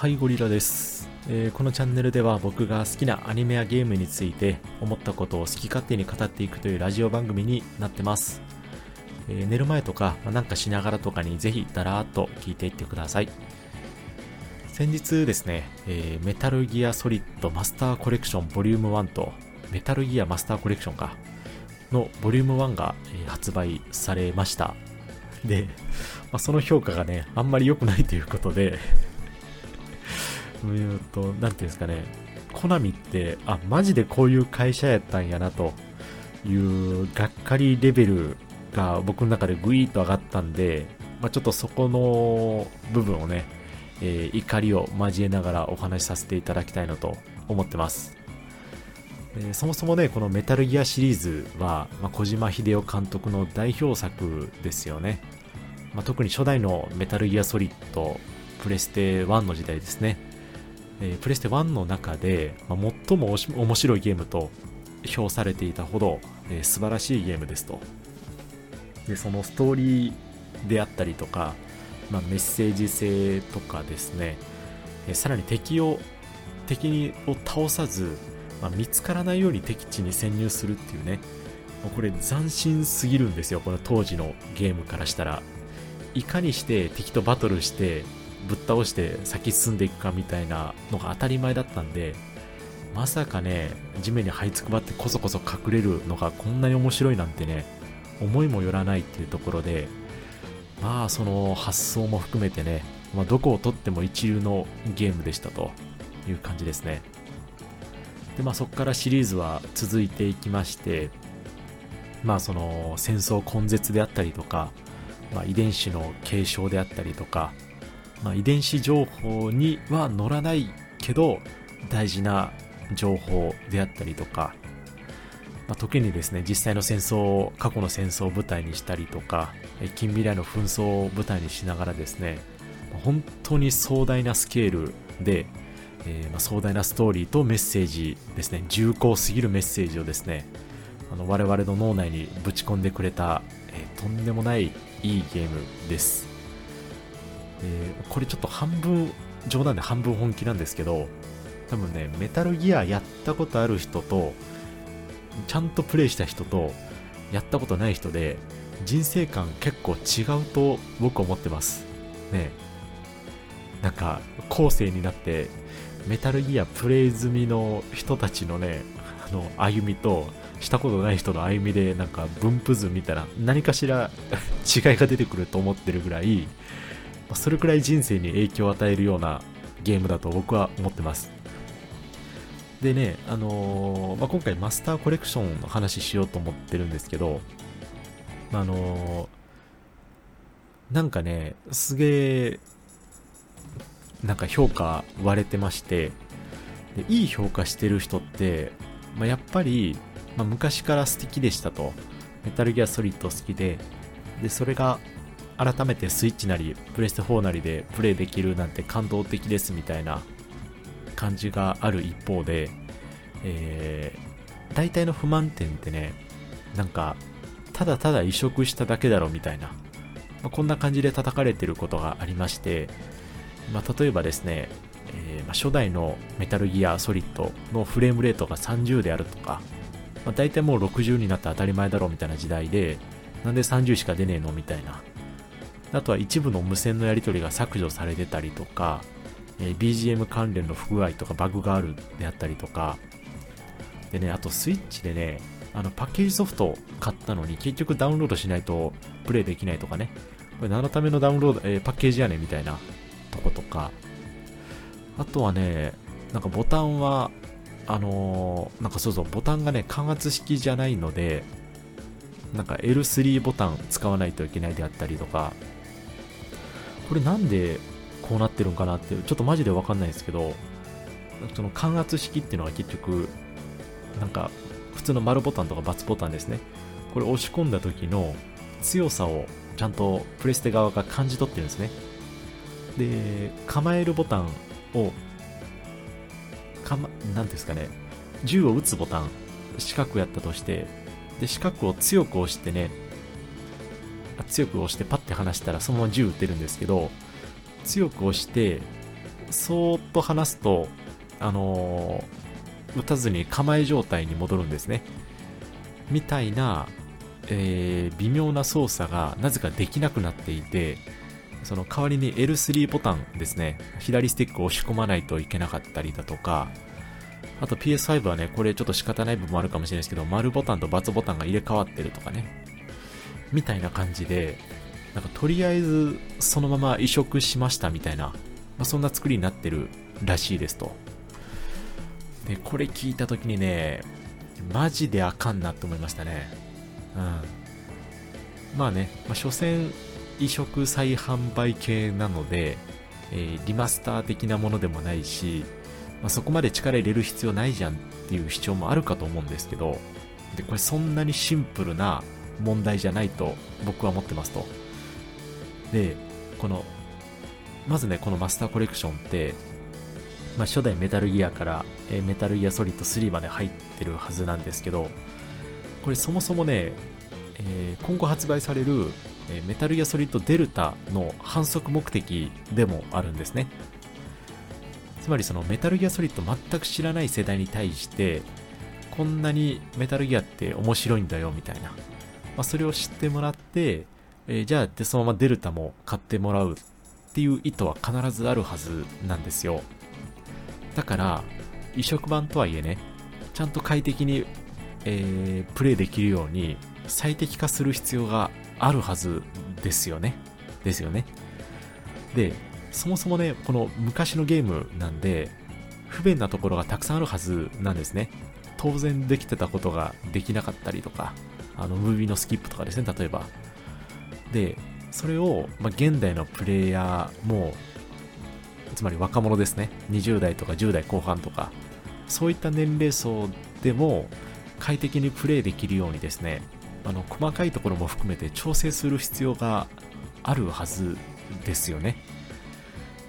はいゴリラです、えー、このチャンネルでは僕が好きなアニメやゲームについて思ったことを好き勝手に語っていくというラジオ番組になってます、えー、寝る前とか、まあ、なんかしながらとかにぜひだらーっと聞いていってください。先日ですね、えー、メタルギアソリッドマスターコレクションボリューム1とメタルギアマスターコレクションかのボリューム1が、発売されました。で、まあ、その評価がねあんまり良くないということでうと、なんていうんですかね、コナミって、あ、マジでこういう会社やったんやなというがっかりレベルが僕の中でグイーッと上がったんで、まあ、ちょっとそこの部分をね、えー、怒りを交えながらお話しさせていただきたいなと思ってます。え、そもそもね、このメタルギアシリーズは、まあ、小島秀夫監督の代表作ですよね。まあ、特に初代のメタルギアソリッド、プレステ1の時代ですね。えー、プレステ1の中で、まあ、最も面白いゲームと評されていたほど、えー、素晴らしいゲームですと。で、そのストーリーであったりとか、まあ、メッセージ性とかですね、えー、さらに敵を、敵にを倒さず、まあ、見つからないように敵地に潜入するっていうね、これ斬新すぎるんですよ、この当時のゲームからしたら。いかにして敵とバトルしてぶっ倒して先進んでいくかみたいなのが当たり前だったんで、まさかね、地面に這いつくばってこそこそ隠れるのがこんなに面白いなんてね、思いもよらないっていうところで、まあその発想も含めてね、まあ、どこをとっても一流のゲームでしたという感じですね。で、まあそこからシリーズは続いていきまして、まあその戦争根絶であったりとか、まあ、遺伝子の継承であったりとか、まあ、遺伝子情報には乗らないけど大事な情報であったりとか、まあ、時にですね実際の戦争を過去の戦争を舞台にしたりとか近未来の紛争を舞台にしながらですね本当に壮大なスケールで、えー、まあ、壮大なストーリーとメッセージですね重厚すぎるメッセージをですねあの我々の脳内にぶち込んでくれた、えー、とんでもないいいゲームです。えー、これちょっと半分冗談で半分本気なんですけど多分ねメタルギアやったことある人とちゃんとプレイした人とやったことない人で人生観結構違うと僕は思ってます。ね。なんか後世になってメタルギアプレイ済みの人たちのねあの歩みとしたことない人の歩みでなんか分布図みたいな何かしら 違いが出てくると思ってるぐらいそれくらい人生に影響を与えるようなゲームだと僕は思ってます。でね、あのー、まあ、今回マスターコレクションの話しようと思ってるんですけど、あのー、なんかね、すげえ、なんか評価割れてまして、でいい評価してる人って、まあ、やっぱり、まあ、昔から素敵でしたと。メタルギアソリッド好きで、で、それが改めてスイッチなりプレステ4なりでプレイできるなんて感動的ですみたいな感じがある一方で、えー、大体の不満点ってねなんかただただ移植しただけだろみたいな、まあ、こんな感じで叩かれてることがありまして、まあ、例えばですね、えー、まあ、初代のメタルギアソリッドのフレームレートが30であるとか、まあ、大体もう60になって当たり前だろうみたいな時代でなんで30しか出ねえのみたいなあとは一部の無線のやり取りが削除されてたりとか、え、BGM 関連の不具合とかバグがあるであったりとか、でね、あとスイッチでね、あのパッケージソフト買ったのに結局ダウンロードしないとプレイできないとかね、これ何のためのダウンロード、えー、パッケージやねみたいなとことか、あとはね、なんかボタンは、あのー、なんかそうそう、ボタンがね、感圧式じゃないので、なんか L3 ボタン使わないといけないであったりとか、これなんでこうなってるんかなってちょっとマジでわかんないですけどその感圧式っていうのが結局なんか普通の丸ボタンとか×ボタンですね。これ押し込んだ時の強さをちゃんとプレステ側が感じ取ってるんですね。で構えるボタンをかま、なんですかね。銃を撃つボタン四角やったとしてで四角を強く押してね強く押してパッて離したらそのまま銃撃てるんですけど強く押してそーっと離すと、あのー、打たずに構え状態に戻るんですね。みたいな、えー、微妙な操作がなぜかできなくなっていて、その代わりに L3 ボタンですね、左スティックを押し込まないといけなかったりだとか、あと PS5 はね、これちょっと仕方ない部分もあるかもしれないですけど、丸ボタンと×ボタンが入れ替わってるとかね、みたいな感じで、なんかとりあえずそのまま移植しましたみたいな、まあ、そんな作りになってるらしいですと。で、これ聞いた時にね、マジであかんなって思いましたね。うん。まあね、まあ、所詮移植再販売系なので、えー、リマスター的なものでもないし、まあ、そこまで力入れる必要ないじゃんっていう主張もあるかと思うんですけど、で、これそんなにシンプルな問題じゃないと僕は思ってますと。で、この、まずね、このマスターコレクションって、まあ、初代メタルギアから、え、メタルギアソリッド3まで入ってるはずなんですけど、これそもそもね、えー、今後発売される、え、メタルギアソリッドデルタの反則目的でもあるんですね。つまりそのメタルギアソリッド全く知らない世代に対して、こんなにメタルギアって面白いんだよみたいな。まあ、それを知ってもらって、えー、じゃあでそのままデルタも買ってもらうっていう意図は必ずあるはずなんですよ。だから、移植版とはいえね、ちゃんと快適に、えー、プレイできるように最適化する必要があるはずですよね。ですよね。で、そもそもね、この昔のゲームなんで、不便なところがたくさんあるはずなんですね。当然できてたことができなかったりとか、あの、ムービーのスキップとかですね、例えば。で、それを、まあ、現代のプレイヤーも、つまり若者ですね、20代とか10代後半とか、そういった年齢層でも快適にプレイできるようにですね、あの、細かいところも含めて調整する必要があるはずですよね。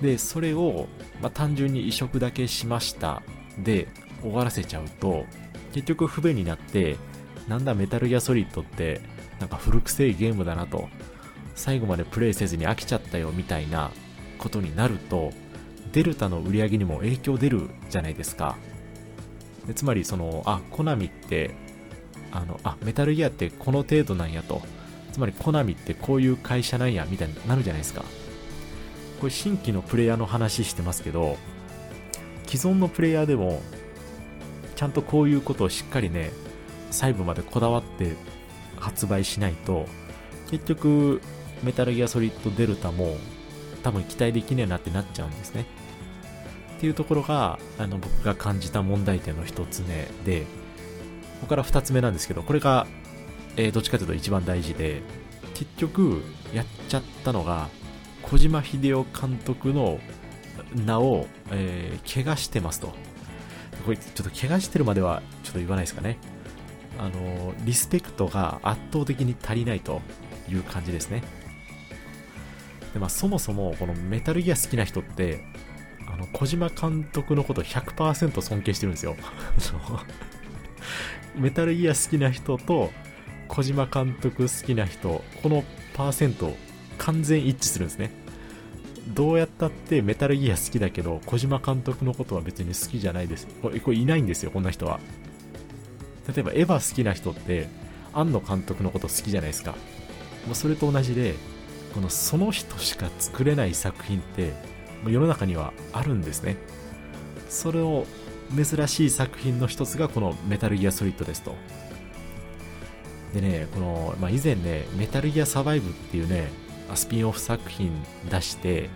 で、それを、まあ、単純に移植だけしましたで終わらせちゃうと、結局不便になって、なんだメタルギアソリッドってなんか古くせいゲームだなと、最後までプレイせずに飽きちゃったよみたいなことになると、デルタの売り上げにも影響出るじゃないですか。でつまりその、あ、コナミって、あの、あ、メタルギアってこの程度なんやと。つまりコナミってこういう会社なんや、みたいになるじゃないですか。これ新規のプレイヤーの話してますけど、既存のプレイヤーでも、ちゃんとこういうことをしっかりね、細部までこだわって発売しないと、結局、メタルギアソリッドデルタも多分期待できねえなってなっちゃうんですね。っていうところが、あの、僕が感じた問題点の一つ目で、ここから二つ目なんですけど、これが、えー、どっちかというと一番大事で、結局、やっちゃったのが、小島秀夫監督の名を、えー、怪我してますと。これ、ちょっと怪我してるまではちょっと言わないですかね。あの、リスペクトが圧倒的に足りないという感じですね。で、まあ、そもそも、このメタルギア好きな人って、あの、小島監督のこと100%尊敬してるんですよ。メタルギア好きな人と、小島監督好きな人、このパーセント、完全一致するんですね。どうやったってメタルギア好きだけど、小島監督のことは別に好きじゃないです。これ、こいないんですよ、こんな人は。例えばエヴァ好きな人って庵野監督のこと好きじゃないですか。もうそれと同じでこのその人しか作れない作品ってもう世の中にはあるんですね。それを珍しい作品の一つがこのメタルギアソリッドですと。でねこの、まあ、以前ねメタルギアサバイブっていうねスピンオフ作品出して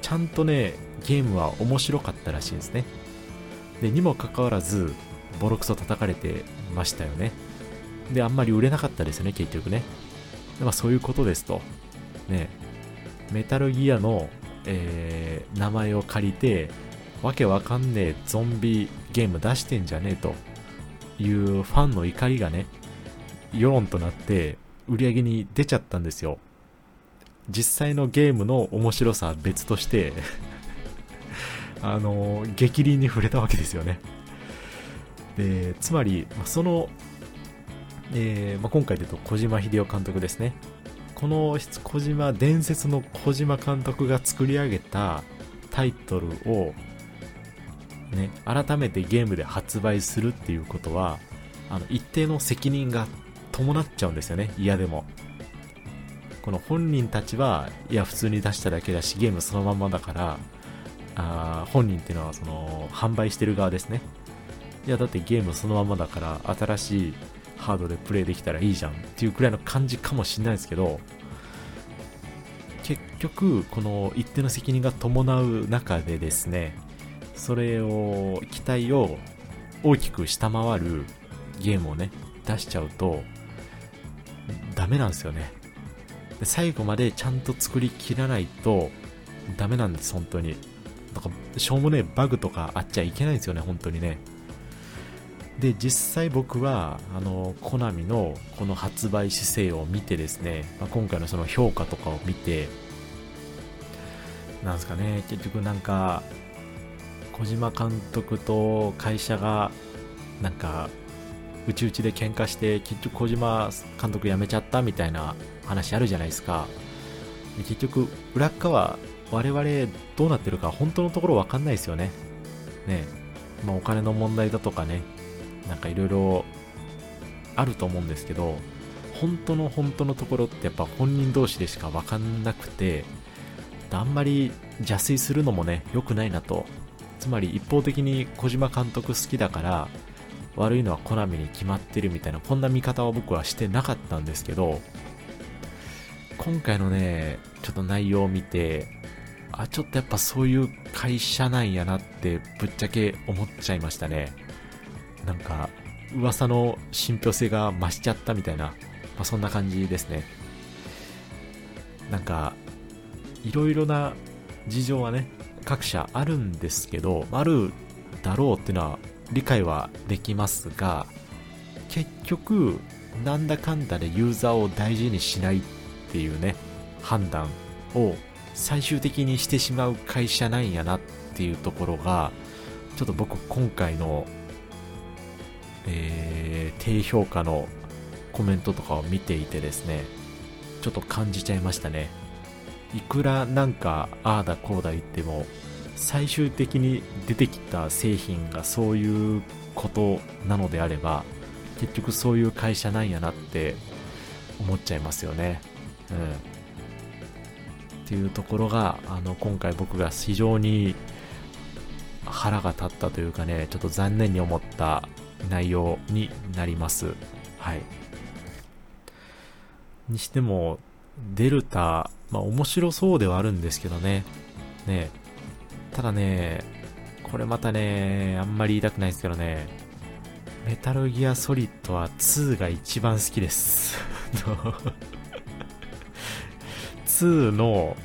ちゃんとねゲームは面白かったらしいんですね。でにもかかわらずボロクソ叩かれてましたよね。で、あんまり売れなかったですよね、結局ね。まあ、そういうことですと。ね、メタルギアの、えー、名前を借りて、わけわかんねえゾンビゲーム出してんじゃねえというファンの怒りがね、世論となって売り上げに出ちゃったんですよ。実際のゲームの面白さは別として あの、激鱗に触れたわけですよね。でつまり、その、えーまあ、今回で言うと小島秀夫監督ですね。この小島、伝説の小島監督が作り上げたタイトルをね、改めてゲームで発売するっていうことは、あの、一定の責任が伴っちゃうんですよね、嫌でも。この本人たちは、いや、普通に出しただけだし、ゲームそのままだから、あ本人っていうのは、その、販売してる側ですね。いや、だってゲームそのままだから、新しいハードでプレイできたらいいじゃんっていうくらいの感じかもしれないですけど、結局、この一定の責任が伴う中でですね、それを、期待を大きく下回るゲームをね、出しちゃうと、ダメなんですよね。最後までちゃんと作りきらないと、ダメなんです、本当に。なんか、しょうもねバグとかあっちゃいけないんですよね、本当にね。で、実際僕は、あの、コナミのこの発売姿勢を見てですね、まあ、今回のその評価とかを見て、なんですかね、結局なんか、小島監督と会社が、なんか、うちうちで喧嘩して、結局小島監督辞めちゃったみたいな話あるじゃないですか。で結局、裏側、我々どうなってるか本当のところわかんないですよね。ねまあ、お金の問題だとかね、なんかいろいろあると思うんですけど、本当の本当のところってやっぱ本人同士でしかわかんなくて、あんまり邪推するのもね、良くないなと。つまり一方的に小島監督好きだから、悪いのはコナミに決まってるみたいな、こんな見方は僕はしてなかったんですけど、今回のね、ちょっと内容を見て、あ、ちょっとやっぱそういう会社なんやなってぶっちゃけ思っちゃいましたね。なんか、噂の信憑性が増しちゃったみたいな、まあ、そんな感じですね。なんか、いろいろな事情はね、各社あるんですけど、あるだろうっていうのは理解はできますが、結局、なんだかんだでユーザーを大事にしないっていうね、判断を最終的にしてしまう会社なんやなっていうところが、ちょっと僕今回の、えー、低評価のコメントとかを見ていてですね、ちょっと感じちゃいましたね。いくらなんか、ああだこうだ言っても、最終的に出てきた製品がそういうことなのであれば、結局そういう会社なんやなって思っちゃいますよね。うん。っていうところが、あの、今回僕が非常に腹が立ったというかね、ちょっと残念に思った内容になります。はい。にしても、デルタ、まあ面白そうではあるんですけどね。ねただね、これまたね、あんまり言いたくないですけどね、メタルギアソリッドは2が一番好きです。2の、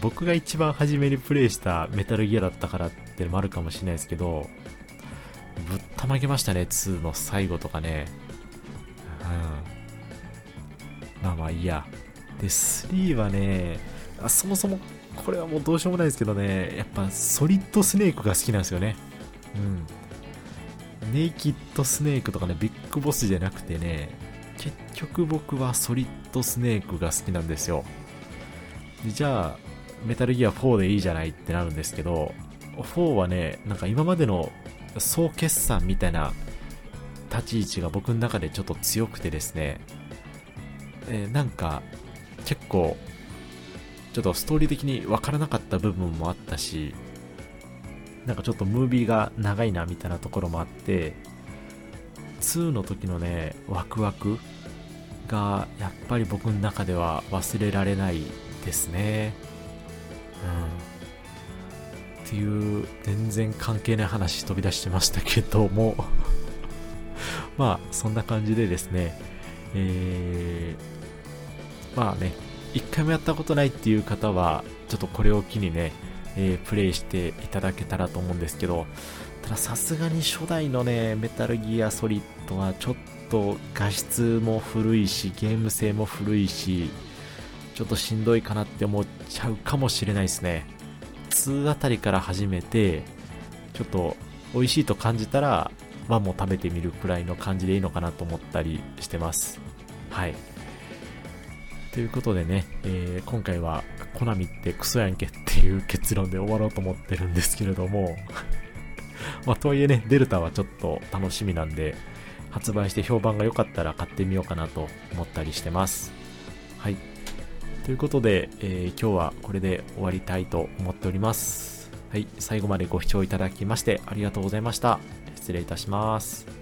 僕が一番初めにプレイしたメタルギアだったからってのもあるかもしれないですけど、ぶったまげましたね、2の最後とかね。うん。まあまあいいや。で、3はね、あそもそもこれはもうどうしようもないですけどね、やっぱソリッドスネークが好きなんですよね。うん。ネイキッドスネークとかね、ビッグボスじゃなくてね、結局僕はソリッドスネークが好きなんですよ。じゃあ、メタルギア4でいいじゃないってなるんですけど、4はね、なんか今までの総決算みたいな立ち位置が僕の中でちょっと強くてですね、えー、なんか結構ちょっとストーリー的に分からなかった部分もあったし、なんかちょっとムービーが長いなみたいなところもあって、2の時のね、ワクワクがやっぱり僕の中では忘れられないですね。うん。っていう、全然関係ない話飛び出してましたけども まあ、そんな感じでですね、えー、まあね、一回もやったことないっていう方は、ちょっとこれを機にね、えー、プレイしていただけたらと思うんですけど、たださすがに初代のね、メタルギアソリッドはちょっと画質も古いし、ゲーム性も古いし、ちょっとしんどいかなって思っちゃうかもしれないですね。2あたりから始めて、ちょっと美味しいと感じたら、1も食べてみるくらいの感じでいいのかなと思ったりしてます。はい。ということでね、えー、今回はコナミってクソやんけっていう結論で終わろうと思ってるんですけれども まあ、とはいえね、デルタはちょっと楽しみなんで、発売して評判が良かったら買ってみようかなと思ったりしてます。はい。ということで、えー、今日はこれで終わりたいと思っております。はい。最後までご視聴いただきましてありがとうございました。失礼いたします。